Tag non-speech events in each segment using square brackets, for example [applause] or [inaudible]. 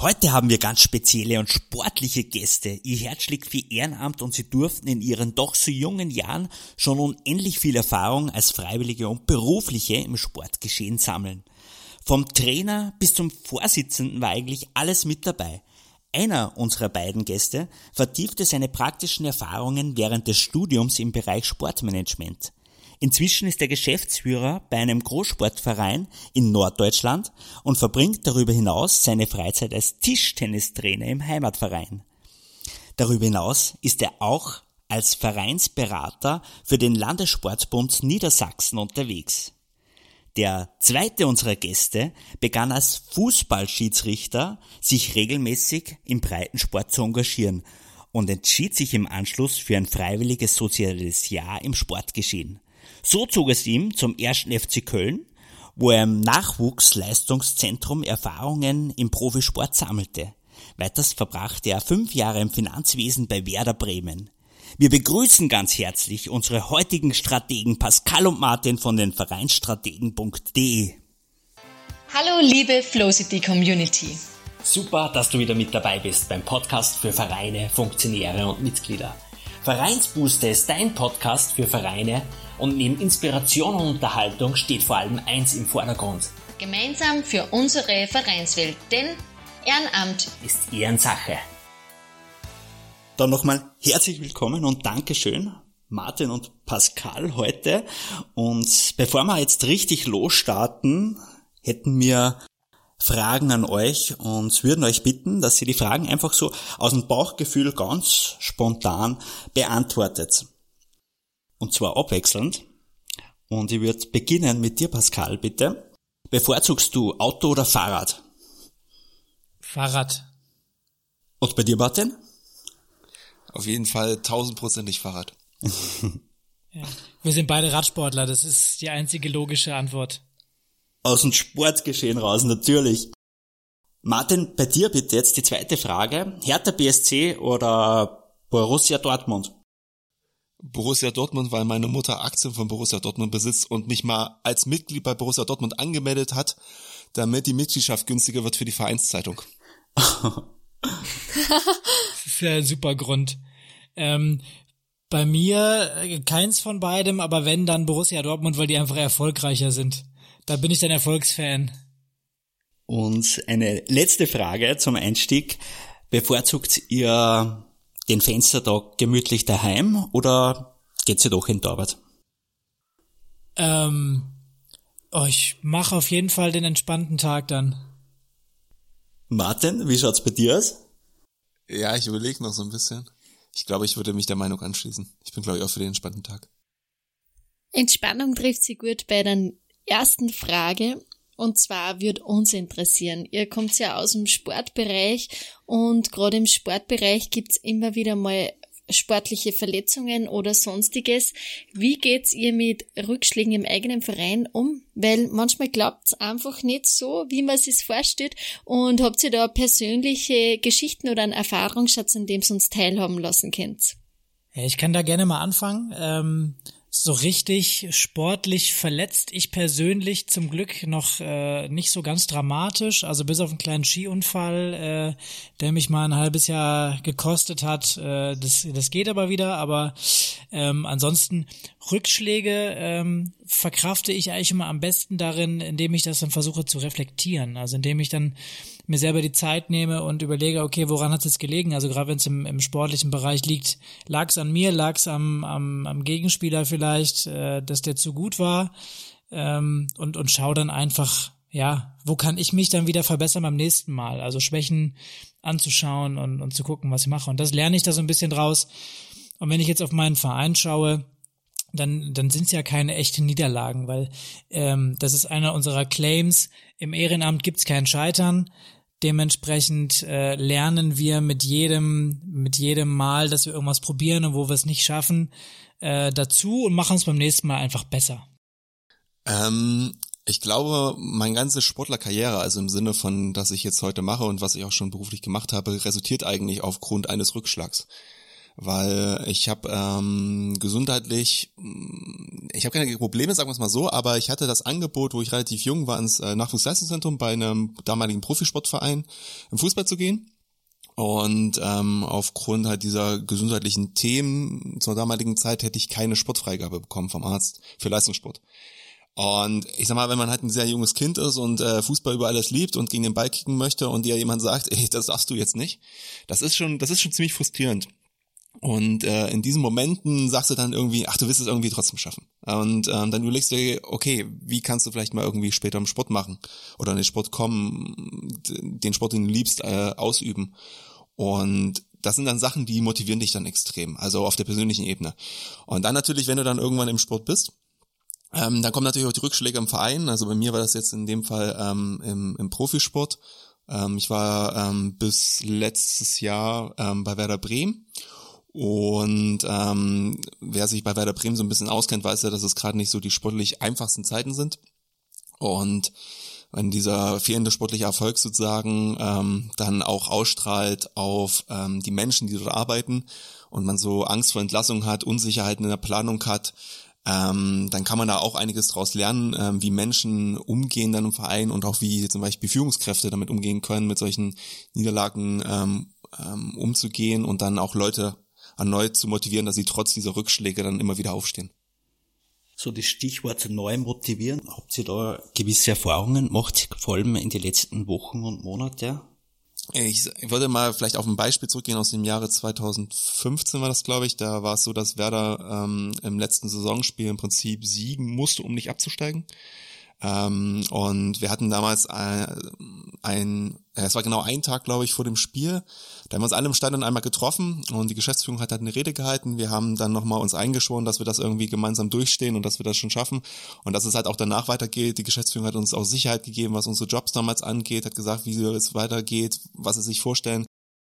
Heute haben wir ganz spezielle und sportliche Gäste. Ihr Herz schlägt für Ehrenamt und sie durften in ihren doch so jungen Jahren schon unendlich viel Erfahrung als Freiwillige und Berufliche im Sportgeschehen sammeln. Vom Trainer bis zum Vorsitzenden war eigentlich alles mit dabei. Einer unserer beiden Gäste vertiefte seine praktischen Erfahrungen während des Studiums im Bereich Sportmanagement. Inzwischen ist er Geschäftsführer bei einem Großsportverein in Norddeutschland und verbringt darüber hinaus seine Freizeit als Tischtennistrainer im Heimatverein. Darüber hinaus ist er auch als Vereinsberater für den Landessportbund Niedersachsen unterwegs. Der zweite unserer Gäste begann als Fußballschiedsrichter, sich regelmäßig im Breitensport zu engagieren und entschied sich im Anschluss für ein freiwilliges soziales Jahr im Sportgeschehen. So zog es ihm zum ersten FC Köln, wo er im Nachwuchsleistungszentrum Erfahrungen im Profisport sammelte. Weiters verbrachte er fünf Jahre im Finanzwesen bei Werder Bremen. Wir begrüßen ganz herzlich unsere heutigen Strategen Pascal und Martin von den Vereinsstrategen.de. Hallo liebe Flowcity Community. Super, dass du wieder mit dabei bist beim Podcast für Vereine, Funktionäre und Mitglieder. Vereinsbooster ist dein Podcast für Vereine und neben Inspiration und Unterhaltung steht vor allem eins im Vordergrund. Gemeinsam für unsere Vereinswelt, denn Ehrenamt ist Ehrensache. Dann nochmal herzlich willkommen und Dankeschön, Martin und Pascal heute. Und bevor wir jetzt richtig losstarten, hätten wir Fragen an euch und würden euch bitten, dass ihr die Fragen einfach so aus dem Bauchgefühl ganz spontan beantwortet. Und zwar abwechselnd. Und ich würde beginnen mit dir, Pascal, bitte. Bevorzugst du Auto oder Fahrrad? Fahrrad. Und bei dir, Martin? Auf jeden Fall tausendprozentig Fahrrad. [laughs] ja. Wir sind beide Radsportler, das ist die einzige logische Antwort. Aus dem Sportgeschehen raus, natürlich. Martin, bei dir bitte jetzt die zweite Frage. Hertha BSC oder Borussia Dortmund? Borussia Dortmund, weil meine Mutter Aktien von Borussia Dortmund besitzt und mich mal als Mitglied bei Borussia Dortmund angemeldet hat, damit die Mitgliedschaft günstiger wird für die Vereinszeitung. das ist ja ein super Grund. Ähm, bei mir äh, keins von beidem, aber wenn, dann Borussia Dortmund, weil die einfach erfolgreicher sind. Da bin ich dann Erfolgsfan. Und eine letzte Frage zum Einstieg. Bevorzugt ihr den Fenstertag gemütlich daheim oder geht's ihr doch in die Arbeit? Ähm, oh, ich mache auf jeden Fall den entspannten Tag dann. Martin, wie schaut's bei dir aus? Ja, ich überlege noch so ein bisschen. Ich glaube, ich würde mich der Meinung anschließen. Ich bin, glaube ich, auch für den entspannten Tag. Entspannung trifft sie gut bei der ersten Frage. Und zwar wird uns interessieren. Ihr kommt ja aus dem Sportbereich und gerade im Sportbereich gibt's immer wieder mal sportliche Verletzungen oder sonstiges. Wie geht's ihr mit Rückschlägen im eigenen Verein um? Weil manchmal klappt's einfach nicht so, wie man sich's vorstellt. Und habt ihr da persönliche Geschichten oder einen Erfahrungsschatz, an dem ihr uns teilhaben lassen könnt? Ich kann da gerne mal anfangen. Ähm so richtig sportlich verletzt. Ich persönlich zum Glück noch äh, nicht so ganz dramatisch. Also bis auf einen kleinen Skiunfall, äh, der mich mal ein halbes Jahr gekostet hat. Äh, das, das geht aber wieder. Aber ähm, ansonsten Rückschläge ähm, verkrafte ich eigentlich immer am besten darin, indem ich das dann versuche zu reflektieren. Also indem ich dann mir selber die Zeit nehme und überlege, okay, woran hat es jetzt gelegen? Also gerade wenn es im, im sportlichen Bereich liegt, lag es an mir, lag es am, am, am Gegenspieler vielleicht, äh, dass der zu gut war ähm, und, und schau dann einfach, ja, wo kann ich mich dann wieder verbessern beim nächsten Mal? Also Schwächen anzuschauen und, und zu gucken, was ich mache. Und das lerne ich da so ein bisschen draus. Und wenn ich jetzt auf meinen Verein schaue, dann, dann sind es ja keine echten Niederlagen, weil ähm, das ist einer unserer Claims. Im Ehrenamt gibt's kein Scheitern. Dementsprechend äh, lernen wir mit jedem, mit jedem Mal, dass wir irgendwas probieren und wo wir es nicht schaffen, äh, dazu und machen es beim nächsten Mal einfach besser. Ähm, ich glaube, meine ganze Sportlerkarriere, also im Sinne von, dass ich jetzt heute mache und was ich auch schon beruflich gemacht habe, resultiert eigentlich aufgrund eines Rückschlags. weil ich habe ähm, gesundheitlich, ich habe keine Probleme, sagen wir es mal so, aber ich hatte das Angebot, wo ich relativ jung war, ins äh, Nachwuchsleistungszentrum bei einem damaligen Profisportverein im Fußball zu gehen. Und ähm, aufgrund halt dieser gesundheitlichen Themen zur damaligen Zeit hätte ich keine Sportfreigabe bekommen vom Arzt für Leistungssport. Und ich sag mal, wenn man halt ein sehr junges Kind ist und äh, Fußball über alles liebt und gegen den Ball kicken möchte und dir jemand sagt, [laughs] ey, das darfst du jetzt nicht, das ist schon, das ist schon ziemlich frustrierend. Und äh, in diesen Momenten sagst du dann irgendwie, ach, du wirst es irgendwie trotzdem schaffen. Und ähm, dann überlegst du dir, okay, wie kannst du vielleicht mal irgendwie später im Sport machen oder in den Sport kommen, den Sport, den du liebst, äh, ausüben. Und das sind dann Sachen, die motivieren dich dann extrem, also auf der persönlichen Ebene. Und dann natürlich, wenn du dann irgendwann im Sport bist, ähm, dann kommen natürlich auch die Rückschläge im Verein. Also bei mir war das jetzt in dem Fall ähm, im, im Profisport. Ähm, ich war ähm, bis letztes Jahr ähm, bei Werder Bremen und ähm, wer sich bei Werder Bremen so ein bisschen auskennt, weiß ja, dass es gerade nicht so die sportlich einfachsten Zeiten sind. Und wenn dieser fehlende sportliche Erfolg sozusagen ähm, dann auch ausstrahlt auf ähm, die Menschen, die dort arbeiten und man so Angst vor Entlassung hat, Unsicherheiten in der Planung hat, ähm, dann kann man da auch einiges draus lernen, ähm, wie Menschen umgehen dann im Verein und auch wie zum Beispiel Führungskräfte damit umgehen können, mit solchen Niederlagen ähm, ähm, umzugehen und dann auch Leute erneut zu motivieren, dass sie trotz dieser Rückschläge dann immer wieder aufstehen. So das Stichwort neu motivieren. Habt ihr da gewisse Erfahrungen gemacht, vor allem in den letzten Wochen und Monaten? Ich, ich würde mal vielleicht auf ein Beispiel zurückgehen aus dem Jahre 2015 war das, glaube ich. Da war es so, dass Werder ähm, im letzten Saisonspiel im Prinzip siegen musste, um nicht abzusteigen. Ähm, und wir hatten damals ein, ein, es war genau ein Tag, glaube ich, vor dem Spiel. Da haben wir uns alle im Stadion einmal getroffen und die Geschäftsführung hat halt eine Rede gehalten. Wir haben dann nochmal uns eingeschworen, dass wir das irgendwie gemeinsam durchstehen und dass wir das schon schaffen und dass es halt auch danach weitergeht. Die Geschäftsführung hat uns auch Sicherheit gegeben, was unsere Jobs damals angeht, hat gesagt, wie es weitergeht, was sie sich vorstellen.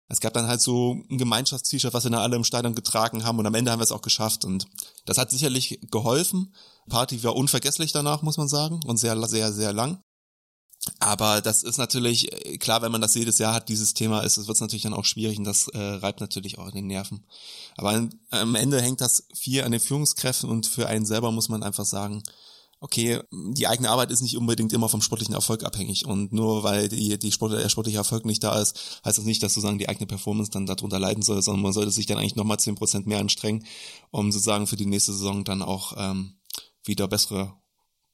Es gab dann halt so ein Gemeinschaftst-T-Shirt, was wir dann alle im Stadion getragen haben und am Ende haben wir es auch geschafft und das hat sicherlich geholfen. Party war unvergesslich danach, muss man sagen und sehr, sehr, sehr lang. Aber das ist natürlich, äh, klar, wenn man das jedes Jahr hat, dieses Thema ist, es wird natürlich dann auch schwierig und das äh, reibt natürlich auch in den Nerven. Aber am Ende hängt das viel an den Führungskräften und für einen selber muss man einfach sagen, okay, die eigene Arbeit ist nicht unbedingt immer vom sportlichen Erfolg abhängig. Und nur weil die, die Sport, der sportliche Erfolg nicht da ist, heißt das nicht, dass sozusagen die eigene Performance dann darunter leiden soll, sondern man sollte sich dann eigentlich nochmal zehn Prozent mehr anstrengen, um sozusagen für die nächste Saison dann auch ähm, wieder bessere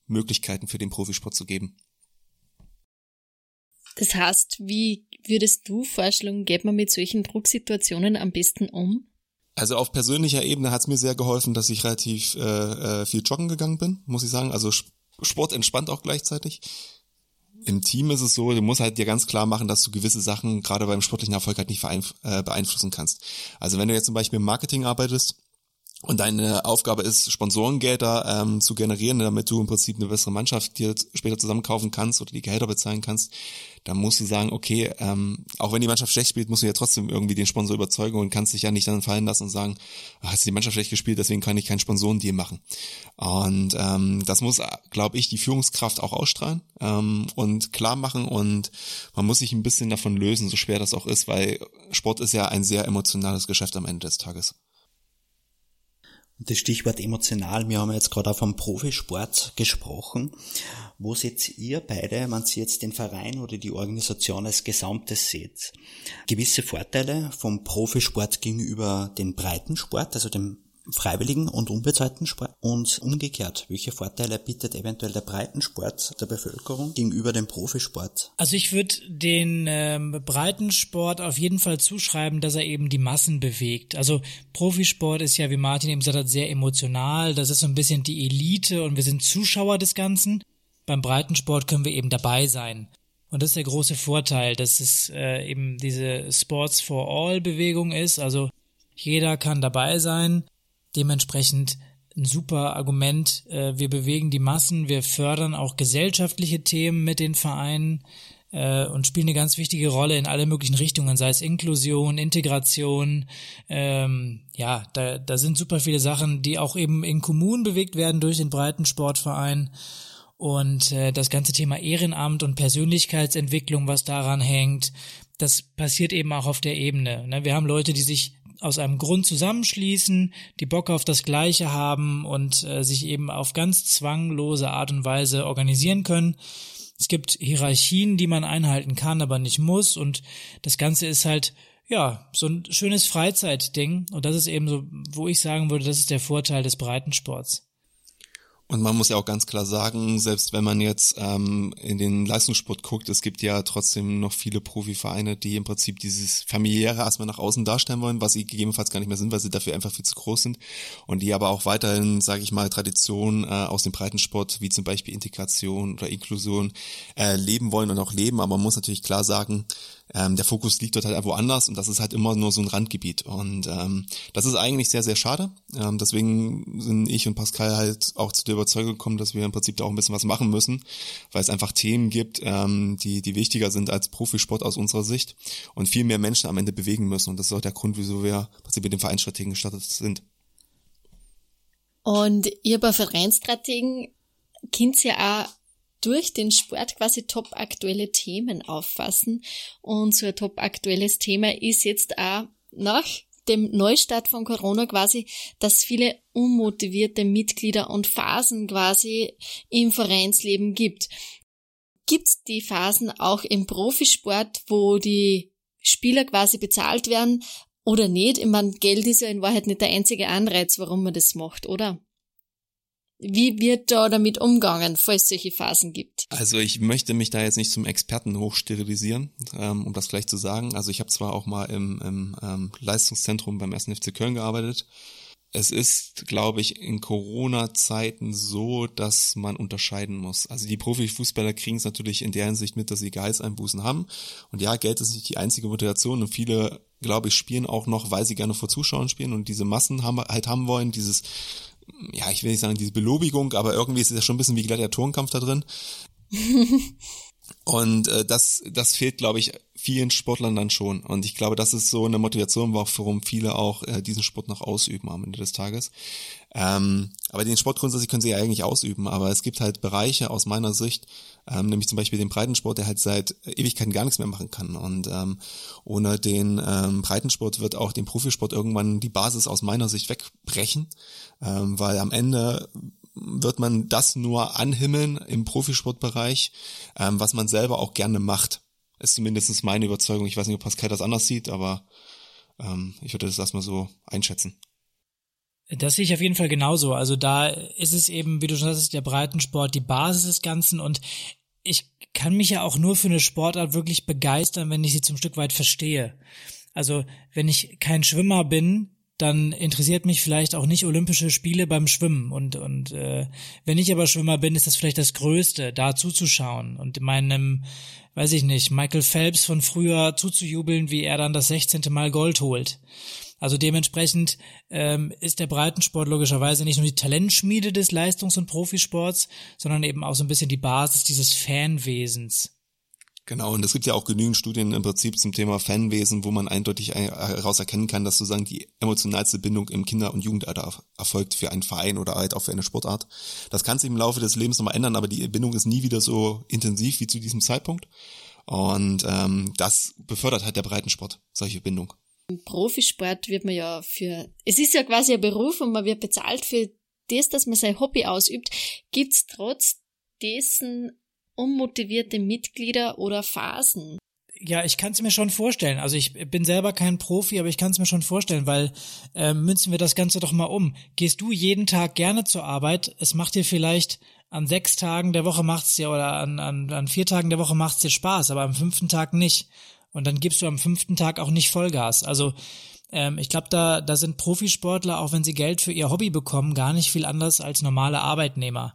Möglichkeiten für den Profisport zu geben. Das heißt, wie würdest du vorschlagen, geht man mit solchen Drucksituationen am besten um? Also auf persönlicher Ebene hat es mir sehr geholfen, dass ich relativ äh, äh, viel joggen gegangen bin, muss ich sagen. Also Sport entspannt auch gleichzeitig. Im Team ist es so, du musst halt dir ganz klar machen, dass du gewisse Sachen gerade beim sportlichen Erfolg halt nicht äh, beeinflussen kannst. Also wenn du jetzt zum Beispiel im Marketing arbeitest, und deine Aufgabe ist, Sponsorengelder ähm, zu generieren, damit du im Prinzip eine bessere Mannschaft dir später zusammenkaufen kannst oder die Gehälter bezahlen kannst. Dann musst du sagen, okay, ähm, auch wenn die Mannschaft schlecht spielt, musst du ja trotzdem irgendwie den Sponsor überzeugen und kannst dich ja nicht dann fallen lassen und sagen, ach, hast die Mannschaft schlecht gespielt, deswegen kann ich keinen Sponsorendeal machen. Und ähm, das muss, glaube ich, die Führungskraft auch ausstrahlen ähm, und klar machen und man muss sich ein bisschen davon lösen, so schwer das auch ist, weil Sport ist ja ein sehr emotionales Geschäft am Ende des Tages. Das Stichwort emotional, wir haben jetzt gerade auch vom Profisport gesprochen. Wo seht ihr beide, wenn Sie jetzt den Verein oder die Organisation als Gesamtes seht? Gewisse Vorteile vom Profisport gegenüber dem Breitensport, also dem freiwilligen und unbezahlten Sport und umgekehrt. Welche Vorteile bietet eventuell der Breitensport der Bevölkerung gegenüber dem Profisport? Also ich würde den ähm, Breitensport auf jeden Fall zuschreiben, dass er eben die Massen bewegt. Also Profisport ist ja, wie Martin eben gesagt hat, sehr emotional. Das ist so ein bisschen die Elite und wir sind Zuschauer des Ganzen. Beim Breitensport können wir eben dabei sein. Und das ist der große Vorteil, dass es äh, eben diese Sports for All Bewegung ist. Also jeder kann dabei sein dementsprechend ein super Argument. Äh, wir bewegen die Massen, wir fördern auch gesellschaftliche Themen mit den Vereinen äh, und spielen eine ganz wichtige Rolle in alle möglichen Richtungen, sei es Inklusion, Integration. Ähm, ja, da, da sind super viele Sachen, die auch eben in Kommunen bewegt werden durch den breiten Sportverein. Und äh, das ganze Thema Ehrenamt und Persönlichkeitsentwicklung, was daran hängt, das passiert eben auch auf der Ebene. Ne? Wir haben Leute, die sich aus einem Grund zusammenschließen, die Bock auf das Gleiche haben und äh, sich eben auf ganz zwanglose Art und Weise organisieren können. Es gibt Hierarchien, die man einhalten kann, aber nicht muss und das Ganze ist halt ja, so ein schönes Freizeitding. Und das ist eben so, wo ich sagen würde, das ist der Vorteil des Breitensports. Und man muss ja auch ganz klar sagen, selbst wenn man jetzt ähm, in den Leistungssport guckt, es gibt ja trotzdem noch viele Profivereine, die im Prinzip dieses familiäre erstmal nach außen darstellen wollen, was sie gegebenenfalls gar nicht mehr sind, weil sie dafür einfach viel zu groß sind. Und die aber auch weiterhin, sage ich mal, Traditionen äh, aus dem Breitensport, wie zum Beispiel Integration oder Inklusion, äh, leben wollen und auch leben. Aber man muss natürlich klar sagen, ähm, der Fokus liegt dort halt woanders und das ist halt immer nur so ein Randgebiet. Und ähm, das ist eigentlich sehr, sehr schade. Ähm, deswegen sind ich und Pascal halt auch zu der Überzeugung gekommen, dass wir im Prinzip da auch ein bisschen was machen müssen, weil es einfach Themen gibt, ähm, die, die wichtiger sind als Profisport aus unserer Sicht und viel mehr Menschen am Ende bewegen müssen. Und das ist auch der Grund, wieso wir im Prinzip mit dem Vereinsstrategen gestartet sind. Und ihr bei Vereinsstrategen kennt ja auch durch den Sport quasi top aktuelle Themen auffassen. Und so ein top aktuelles Thema ist jetzt auch nach dem Neustart von Corona quasi, dass viele unmotivierte Mitglieder und Phasen quasi im Vereinsleben gibt. Gibt's die Phasen auch im Profisport, wo die Spieler quasi bezahlt werden oder nicht? Ich meine, Geld ist ja in Wahrheit nicht der einzige Anreiz, warum man das macht, oder? Wie wird da damit umgegangen, falls es solche Phasen gibt? Also ich möchte mich da jetzt nicht zum Experten hochsterilisieren, ähm, um das gleich zu sagen. Also ich habe zwar auch mal im, im ähm, Leistungszentrum beim 1. FC Köln gearbeitet. Es ist, glaube ich, in Corona-Zeiten so, dass man unterscheiden muss. Also die Profifußballer kriegen es natürlich in der Hinsicht mit, dass sie Gehaltseinbußen haben. Und ja, Geld ist nicht die einzige Motivation und viele, glaube ich, spielen auch noch, weil sie gerne vor Zuschauern spielen und diese Massen haben, halt haben wollen, dieses ja, ich will nicht sagen diese Belobigung, aber irgendwie ist es ja schon ein bisschen wie Gladiatorenkampf da drin. [laughs] Und äh, das, das fehlt, glaube ich, vielen Sportlern dann schon. Und ich glaube, das ist so eine Motivation, warum viele auch äh, diesen Sport noch ausüben am Ende des Tages. Ähm, aber den Sport grundsätzlich können sie ja eigentlich ausüben. Aber es gibt halt Bereiche aus meiner Sicht, ähm, nämlich zum Beispiel den Breitensport, der halt seit Ewigkeiten gar nichts mehr machen kann. Und ähm, ohne den ähm, Breitensport wird auch dem Profisport irgendwann die Basis aus meiner Sicht wegbrechen, ähm, weil am Ende wird man das nur anhimmeln im Profisportbereich, ähm, was man selber auch gerne macht. Ist zumindest meine Überzeugung. Ich weiß nicht, ob Pascal das anders sieht, aber ähm, ich würde das erstmal so einschätzen. Das sehe ich auf jeden Fall genauso. Also da ist es eben, wie du schon sagst, der Breitensport die Basis des Ganzen und ich kann mich ja auch nur für eine Sportart wirklich begeistern, wenn ich sie zum Stück weit verstehe. Also wenn ich kein Schwimmer bin, dann interessiert mich vielleicht auch nicht Olympische Spiele beim Schwimmen. Und, und äh, wenn ich aber Schwimmer bin, ist das vielleicht das Größte, da zuzuschauen und meinem, weiß ich nicht, Michael Phelps von früher zuzujubeln, wie er dann das 16. Mal Gold holt. Also dementsprechend ähm, ist der Breitensport logischerweise nicht nur die Talentschmiede des Leistungs- und Profisports, sondern eben auch so ein bisschen die Basis dieses Fanwesens. Genau, und es gibt ja auch genügend Studien im Prinzip zum Thema Fanwesen, wo man eindeutig heraus erkennen kann, dass sozusagen die emotionalste Bindung im Kinder- und Jugendalter erfolgt für einen Verein oder halt auch für eine Sportart. Das kann sich im Laufe des Lebens nochmal ändern, aber die Bindung ist nie wieder so intensiv wie zu diesem Zeitpunkt. Und ähm, das befördert halt der Breitensport, solche Bindung. Im Profisport wird man ja für, es ist ja quasi ein Beruf und man wird bezahlt für das, dass man sein Hobby ausübt. Gibt's trotz dessen unmotivierte Mitglieder oder Phasen? Ja, ich kann es mir schon vorstellen. Also ich bin selber kein Profi, aber ich kann es mir schon vorstellen, weil äh, münzen wir das Ganze doch mal um. Gehst du jeden Tag gerne zur Arbeit? Es macht dir vielleicht an sechs Tagen der Woche macht's dir oder an, an, an vier Tagen der Woche macht's dir Spaß, aber am fünften Tag nicht. Und dann gibst du am fünften Tag auch nicht Vollgas. Also ähm, ich glaube, da, da sind Profisportler, auch wenn sie Geld für ihr Hobby bekommen, gar nicht viel anders als normale Arbeitnehmer.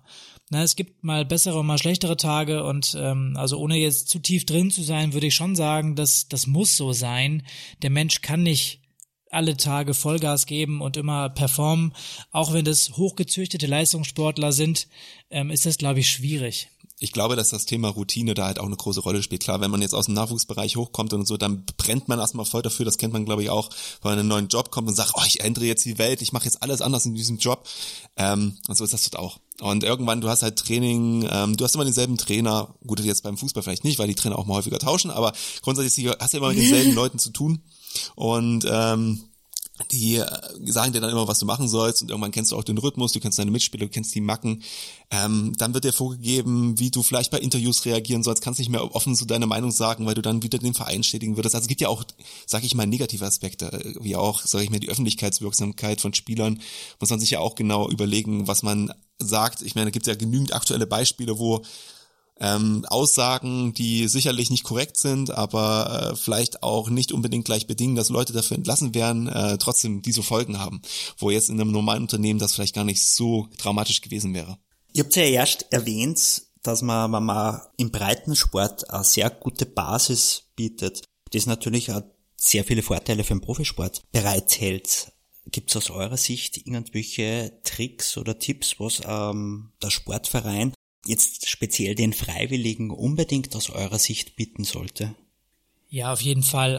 Na, es gibt mal bessere und mal schlechtere Tage und ähm, also ohne jetzt zu tief drin zu sein, würde ich schon sagen, dass das muss so sein. Der Mensch kann nicht alle Tage Vollgas geben und immer performen. Auch wenn das hochgezüchtete Leistungssportler sind, ähm, ist das, glaube ich, schwierig ich glaube, dass das Thema Routine da halt auch eine große Rolle spielt. Klar, wenn man jetzt aus dem Nachwuchsbereich hochkommt und so, dann brennt man erstmal voll dafür. Das kennt man, glaube ich, auch, wenn man in einen neuen Job kommt und sagt, oh, ich ändere jetzt die Welt, ich mache jetzt alles anders in diesem Job. Ähm, und so ist das dort auch. Und irgendwann, du hast halt Training, ähm, du hast immer denselben Trainer, gut, jetzt beim Fußball vielleicht nicht, weil die Trainer auch mal häufiger tauschen, aber grundsätzlich hast du immer mit denselben [laughs] Leuten zu tun. Und ähm, die äh, sagen dir dann immer, was du machen sollst und irgendwann kennst du auch den Rhythmus, du kennst deine Mitspieler, du kennst die Macken. Ähm, dann wird dir vorgegeben, wie du vielleicht bei Interviews reagieren sollst, kannst nicht mehr offen zu deiner Meinung sagen, weil du dann wieder den Verein stetigen würdest. Also es gibt ja auch, sag ich mal, negative Aspekte, wie auch, sag ich mal, die Öffentlichkeitswirksamkeit von Spielern. Muss man sich ja auch genau überlegen, was man sagt. Ich meine, da gibt es ja genügend aktuelle Beispiele, wo ähm, Aussagen, die sicherlich nicht korrekt sind, aber äh, vielleicht auch nicht unbedingt gleich bedingen, dass Leute dafür entlassen werden, äh, trotzdem diese Folgen haben, wo jetzt in einem normalen Unternehmen das vielleicht gar nicht so dramatisch gewesen wäre. Ihr habt ja erst erwähnt, dass man, wenn man im Breitensport eine sehr gute Basis bietet, das natürlich auch sehr viele Vorteile für den Profisport bereithält. Gibt es aus eurer Sicht irgendwelche Tricks oder Tipps, was ähm, der Sportverein jetzt speziell den Freiwilligen unbedingt aus eurer Sicht bieten sollte? Ja, auf jeden Fall.